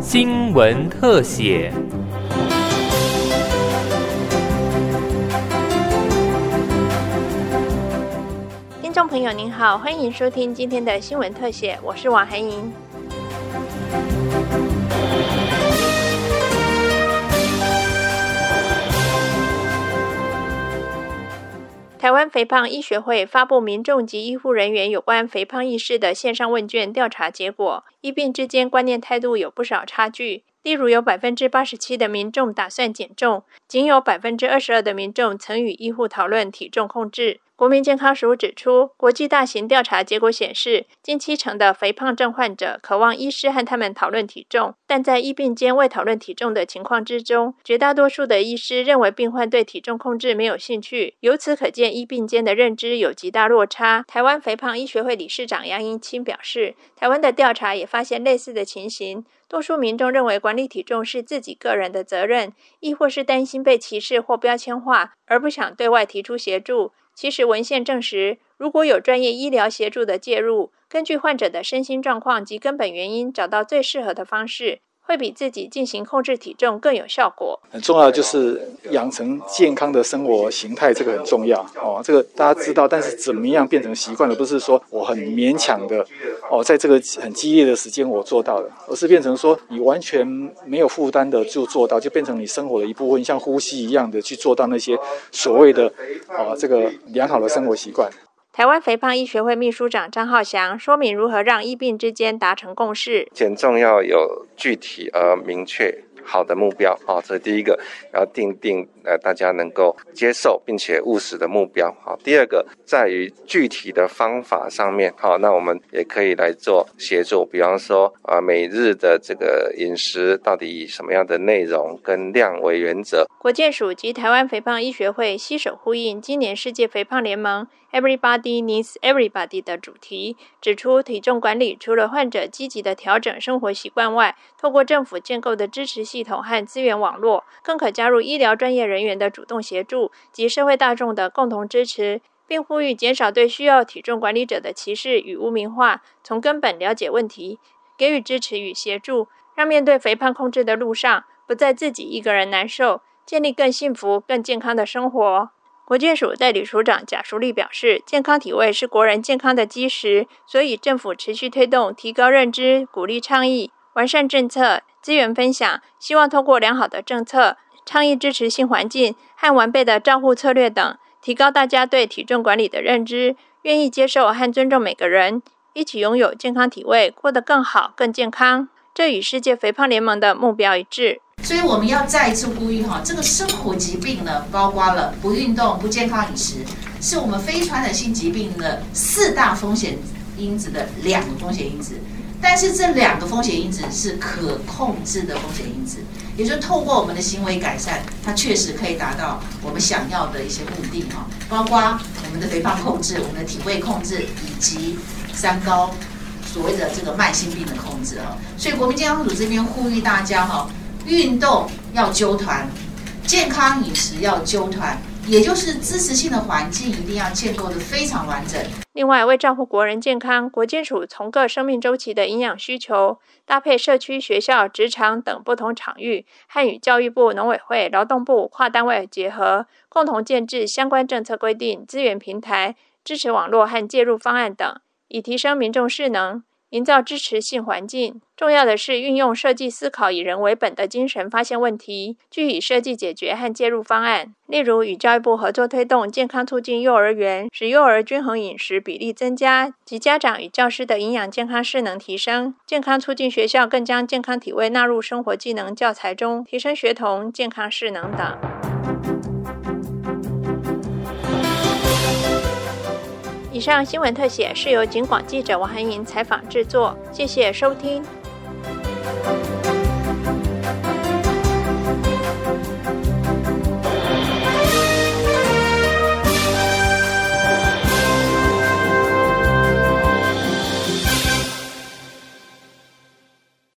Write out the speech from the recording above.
新闻特写。听众朋友您好，欢迎收听今天的新闻特写，我是王涵莹。肥胖医学会发布民众及医护人员有关肥胖意识的线上问卷调查结果，医病之间观念态度有不少差距。例如，有百分之八十七的民众打算减重，仅有百分之二十二的民众曾与医护讨论体重控制。国民健康署指出，国际大型调查结果显示，近七成的肥胖症患者渴望医师和他们讨论体重，但在医病间未讨论体重的情况之中，绝大多数的医师认为病患对体重控制没有兴趣。由此可见，医病间的认知有极大落差。台湾肥胖医学会理事长杨英清表示，台湾的调查也发现类似的情形，多数民众认为管理体重是自己个人的责任，亦或是担心被歧视或标签化，而不想对外提出协助。其实文献证实，如果有专业医疗协助的介入，根据患者的身心状况及根本原因，找到最适合的方式。会比自己进行控制体重更有效果。很重要就是养成健康的生活形态，这个很重要哦。这个大家知道，但是怎么样变成习惯了？不是说我很勉强的哦，在这个很激烈的时间我做到了，而是变成说你完全没有负担的就做到，就变成你生活的一部分，像呼吸一样的去做到那些所谓的啊这个良好的生活习惯。台湾肥胖医学会秘书长张浩翔说明如何让医病之间达成共识。减重要有具体而明确。好的目标啊，这是第一个，要定定呃大家能够接受并且务实的目标。好，第二个在于具体的方法上面。好，那我们也可以来做协助，比方说啊每日的这个饮食到底以什么样的内容跟量为原则。国健署及台湾肥胖医学会携手呼应今年世界肥胖联盟 Everybody Needs Everybody 的主题，指出体重管理除了患者积极的调整生活习惯外，透过政府建构的支持。系统和资源网络，更可加入医疗专业人员的主动协助及社会大众的共同支持，并呼吁减少对需要体重管理者的歧视与污名化，从根本了解问题，给予支持与协助，让面对肥胖控制的路上不再自己一个人难受，建立更幸福、更健康的生活。国健署代理署长贾淑丽表示，健康体位是国人健康的基石，所以政府持续推动提高认知，鼓励倡议，完善政策。资源分享，希望通过良好的政策、倡议支持性环境和完备的照护策略等，提高大家对体重管理的认知，愿意接受和尊重每个人，一起拥有健康体位，过得更好、更健康。这与世界肥胖联盟的目标一致。所以我们要再一次呼吁哈，这个生活疾病呢，包括了不运动、不健康饮食，是我们非传染性疾病的四大风险因子的两个风险因子。但是这两个风险因子是可控制的风险因子，也就透过我们的行为改善，它确实可以达到我们想要的一些目的哈，包括我们的肥胖控制、我们的体位控制以及三高，所谓的这个慢性病的控制哈。所以国民健康组这边呼吁大家哈，运动要纠团，健康饮食要纠团。也就是支持性的环境一定要建构的非常完整。另外，为照顾国人健康，国健署从各生命周期的营养需求，搭配社区、学校、职场等不同场域，和与教育部、农委会、劳动部跨单位结合，共同建制相关政策规定、资源平台、支持网络和介入方案等，以提升民众势能。营造支持性环境，重要的是运用设计思考以人为本的精神，发现问题，具体设计解决和介入方案。例如，与教育部合作推动健康促进幼儿园，使幼儿均衡饮食比例增加，及家长与教师的营养健康势能提升。健康促进学校更将健康体位纳入生活技能教材中，提升学童健康势能等。以上新闻特写是由警广记者王涵莹采访制作，谢谢收听。